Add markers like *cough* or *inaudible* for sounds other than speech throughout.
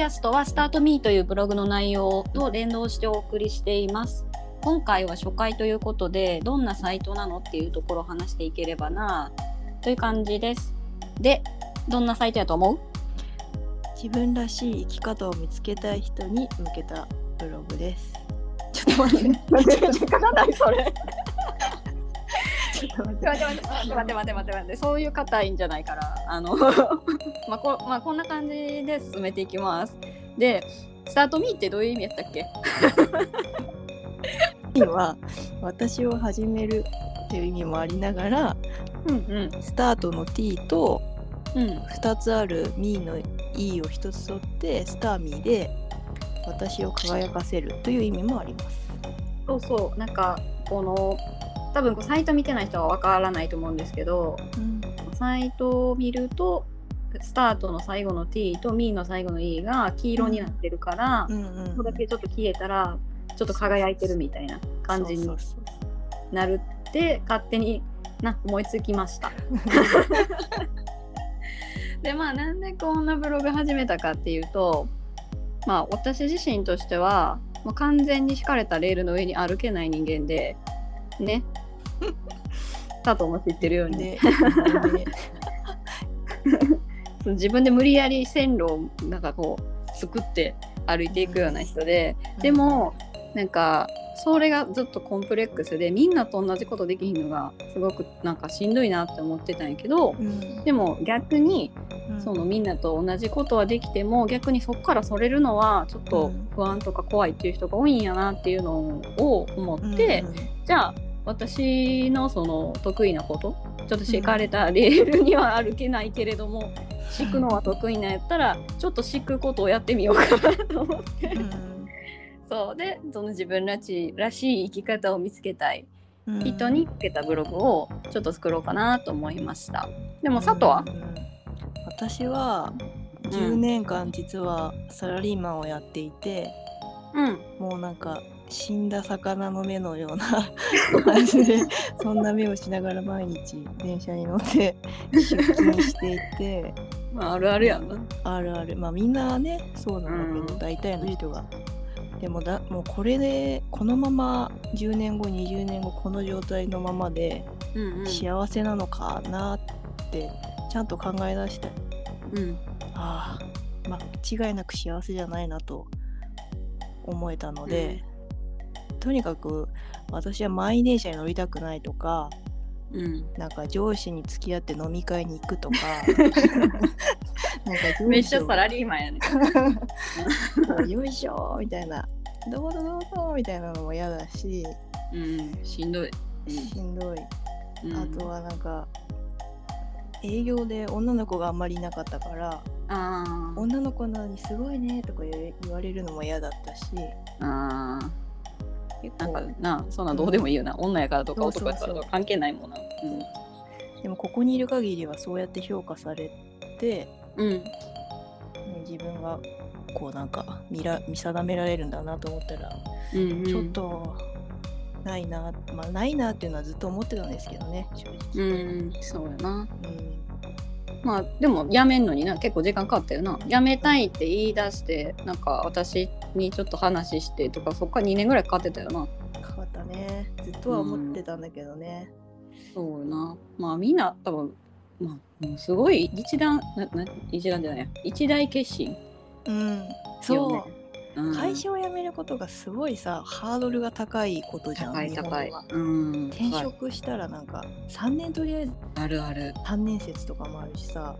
キャストはスタートミーというブログの内容と連動してお送りしています。今回は初回ということで、どんなサイトなのっていうところを話していければなという感じです。で、どんなサイトやと思う？自分らしい生き方を見つけたい人に向けたブログです。ちょっと待って、待って、時間ないそれ。ちょっと待って待って待って待って待って待ってそういう方いいんじゃないからあの *laughs* まあこまあこんな感じで進めていきます。でスタートミーってどういう意味やったっけ？*laughs* 意味は私を始めるっていう意味もありながらうんうん。スタートの T とうん。2つあるミーの E を1つ取ってスターミーで私を輝かせるという意味もあります。そうそう。なんかこの多分こうサイト見てない人はわからないと思うんですけどうん。サイトを見るとスタートの最後の T とミーの最後の E が黄色になってるから、うん。うんそこだけちょっと消えたらちょっと輝いてるみたいな感じになるって勝手にな思いつきました。*laughs* でまあなんでこんなブログ始めたかっていうとまあ私自身としてはもう完全に敷かれたレールの上に歩けない人間でね佐藤も知ってるように、*laughs* ね自分で無理やり線路をなんかこう作って歩いていくような人で、でもなんかそれがずっとコンプレックスでみんなと同じことできひんのがすごくなんかしんどいなって思ってたんやけどうん。でも逆にうん。そのみんなと同じことはできても逆にそこからそれるのはちょっと不安とか怖いっていう人が多いんやなっていうのを思って、うん。じゃあ私のその得意なことちょっと敷かれたレールには歩けないけれども敷くのは得意なんやったらちょっと敷くことをやってみようかなと思って。うん。そう。でその自分らしいらしい生き方を見つけたいうん。人に向けたブログをちょっと作ろうかなと思いました。でも佐藤は？うん。私は10年間実はサラリーマンをやっていて、うん。もうなんか死んだ魚の目のような *laughs* 感じでそんな目をしながら毎日電車に乗って出勤していて。まああるあるやんな。あるある。まあみんなねそうなんだけど、うん。大体の人が。でもだもうこれでこのまま10年後20年後この状態のままで幸せなのかなってちゃんと考え出したうん。ああ間違いなく幸せじゃないなと思えたので、とにかく私は満員電車に乗りたくないとかうん。なんか上司に付き合って飲み会に行くとか *laughs* なんかめっちゃサラリーマンやね。*laughs* よいしょみたいなどうぞどうぞみたいなのも嫌だしうんしんどい。しんどい、うん。あとはなんか営業で女の子があんまりいなかったから女の子なのにすごいねとか言われるのも嫌だったしあ結ーなんか構なそんなんどうでもいいよな、女やからとか男やからとか関係ないもんな。でもここにいる限りはそうやって評価されて、うん、自分がこうなんか見ら見定められるんだなと思ったら、うんうん、ちょっとないなまあないなっていうのはずっと思ってたんですけどね正直。うんそうやな。うん。まあでも辞めんのにな結構時間かかったよな。辞めたいって言い出してなんか私にちょっと話してとかそっから2年ぐらいかかってたよな。変わったね。ずっとは思ってたんだけどね。そうよな。まあみんな多分まあもうすごい一段なな一段じゃないや。一大決心。うん、そう、よね。うん。会社を辞めることがすごいさハードルが高いことじゃん高い高い。はうん。転職したらなんか3年とりあえずあるある。3年説とかもあるしさ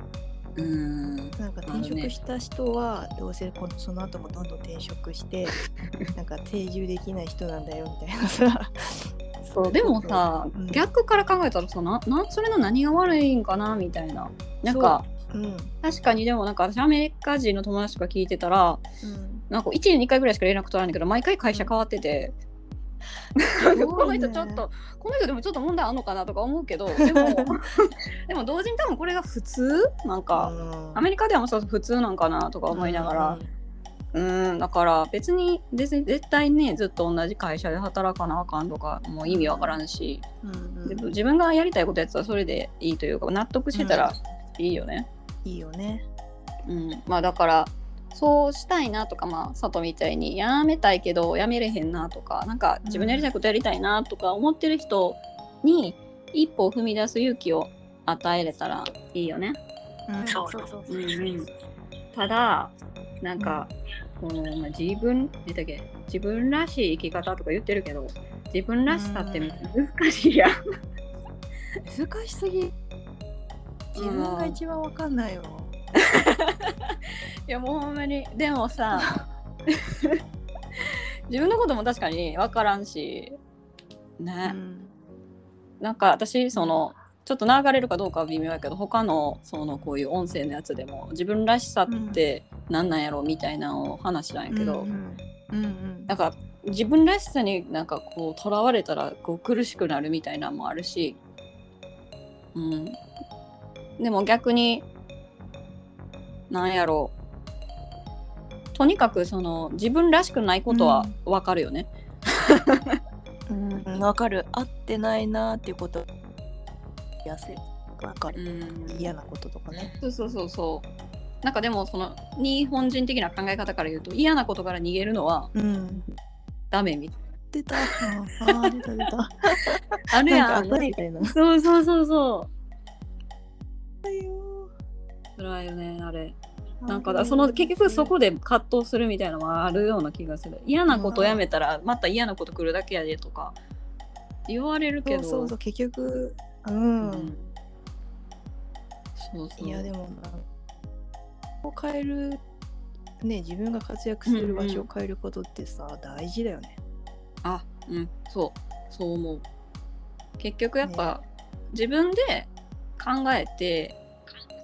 うん。なんか転職した人はどうせこのその後もどんどん転職して *laughs* なんか定住できない人なんだよみたいなさ。そうでもさ、うん。逆から考えたらさななそれの何が悪いんかなみたいな。なんかう。ん確かにでもなんか私アメリカ人の友達とか聞いてたらうん。なんか1年2回ぐらいしか連絡取らないけど毎回会社変わってて、*laughs* この人ちょっとこの人でもちょっと問題あんのかなとか思うけど *laughs* でも *laughs* でも同時に多分これが普通？なんか、うん。アメリカではもうそう普通なんかなとか思いながら、うん。だから別に別に絶対ねずっと同じ会社で働かなあかんとかもう意味わからんし、うんうん。で自分がやりたいことやってたらそれでいいというか納得してたらいいよね。いいよね。うん、まあだからそうしたいなとかまあ佐藤みたいにやめたいけどやめれへんなとかなんか自分のやりたいことやりたいなとか思ってる人に一歩を踏み出す勇気を与えれたらいいよね。うん。そうそうそううんうん、ただなんか、このまあ、自分何だっけ？自分らしい生き方とか言ってるけど自分らしさって難しいやん。難しすぎ。自分が一番わかんないよ、いやもうほんまに。でもさ *laughs* 自分のことも確かに分からんしね、うん。なんか私そのちょっと流れるかどうかは微妙やけど他のそのこういう音声のやつでも自分らしさって何なんやろみたいなのを話したんやけど、うんうん。うんなんか自分らしさになんかこうとらわれたらこう苦しくなるみたいなのもあるし、うん、でも逆になんやろうとにかくその自分らしくないことはわかるよね。うんわかる合ってないなっていうことやせわかるうん嫌なこととかねそうそうそうそう。なんかでもその日本人的な考え方から言うと嫌なことから逃げるのはうんダメみたい出たあー出た出たな。*laughs* あるやん。なんか後みたいなそうそうそうそう。辛いよねあれ。なんかだその結局そこで葛藤するみたいなのもあるような気がする。嫌なことやめたらまた嫌なこと来るだけやでとか言われるけど。そうそうそう結局う、うん。んそうそう。いやでもなを変えるね自分が活躍する場所を変えることってさ、大事だよね。あうん。そう。そう思う。結局やっぱ、自分で考えて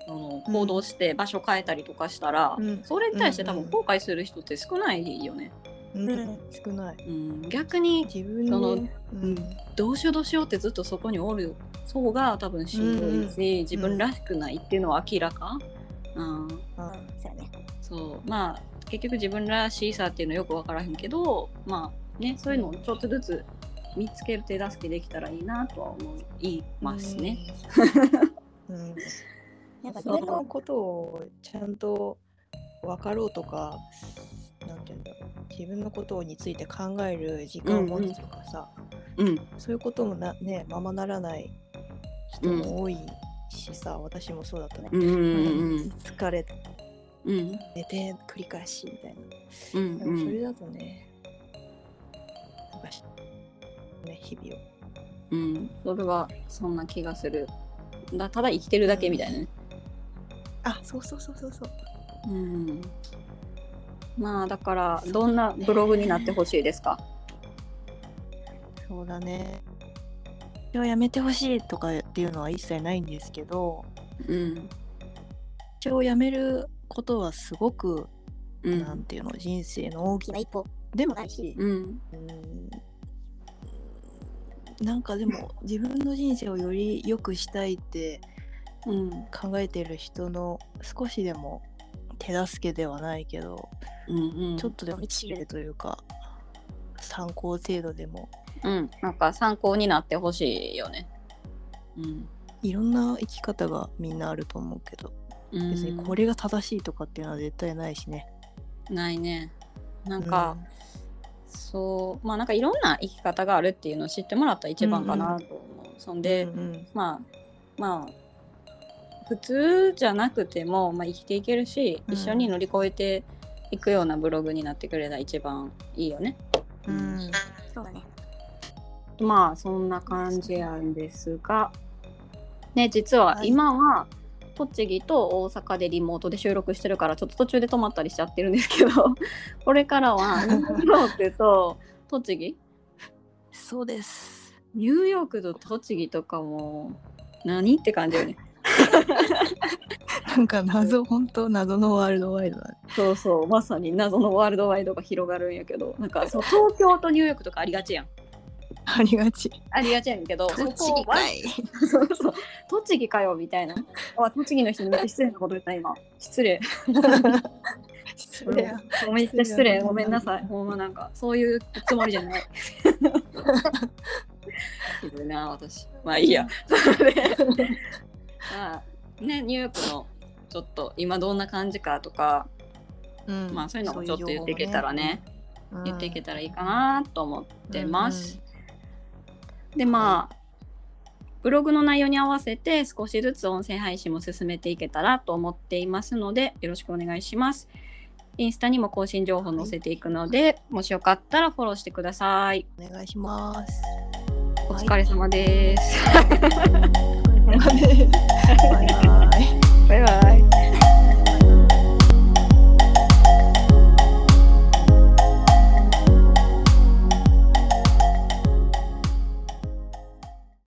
その行動して場所変えたりとかしたら、うん。それに対して多うんうん分後悔する人って少ないよね、うん、少ない。うん、逆に自分そのでうん。どうしようどうしようってずっとそこにおる層が多分しんどいし、自分らしくないっていうのは明らか、うん、あそうやねそう。まあ結局自分らしさっていうのよく分からへんけどまあねそういうのをちょっとずつ見つける手助けできたらいいなとは思いますね。うん、うん、やっぱそのことをちゃんと分かろうとかなんていうんだろう。自分のことについて考える時間を持つとかさ、うん。そういうこともなねままならない人も多いしさ、私もそうだったね、うんうん疲れてうん。寝て繰り返しみたいな、うんうん。それだとねなんかしね日々を。うん。それはそんな気がする。だただ生きてるだけみたいなね。あそうそうそうそうそう。うん。まあだからどんなブログになってほしいですか？そうだね。それはやめてほしいとかっていうのは一切ないんですけどうん。一応やめることはすごく、うん。なんていうの人生の大きな大きな一歩でもないし、うん。うん。なんかでも自分の人生をより良くしたいってうん。考えてる人の少しでも手助けではないけど、うんうん。ちょっとでも道知れというか参考程度でも。うん。なんか参考になってほしいよね。うん。いろんな生き方がみんなあると思うけどうん。別にこれが正しいとかっていうのは絶対ないしね。ないね。なんか、そう。まあなんかいろんな生き方があるっていうのを知ってもらったら一番かなと思う。そんうん、で、うんうん。まあまあ普通じゃなくても、まあ、生きていけるし、うん。一緒に乗り越えていくようなブログになってくれたら一番いいよね。うん。そうだね。まあそんな感じなんですが、ね、実ははい。今は栃木と大阪でリモートで収録してるからちょっと途中で止まったりしちゃってるんですけど *laughs* これからはニューヨークと栃木？そうです。ニューヨークと栃木とかも何？って感じよね。*laughs* なんか謎、本当謎のワールドワイドだね。そうそうまさに謎のワールドワイドが広がるんやけどなんかそう東京とニューヨークとかありがちやん。ありがち。ありがちやんけどそ栃木かい。そ *laughs* うそう栃木かよみたいな。あ栃木の人に失礼なこと言った今。失礼。失礼めんな失礼。ごめんなさい。ほんまなんかそういうつもりじゃない。*laughs* ひどいな私。まあいいや。それでまあねニューヨークのちょっと今どんな感じかとかうんまあそういうのもちょっと言っていけたらねそういう情報言っていけたたらいいかなと思ってます。でまあブログの内容に合わせて少しずつ音声配信も進めていけたらと思っていますのでよろしくお願いします。インスタにも更新情報載せていくので、もしよかったらフォローしてください。お願いします。お疲れ様です。*laughs* バイバイ。バイバイ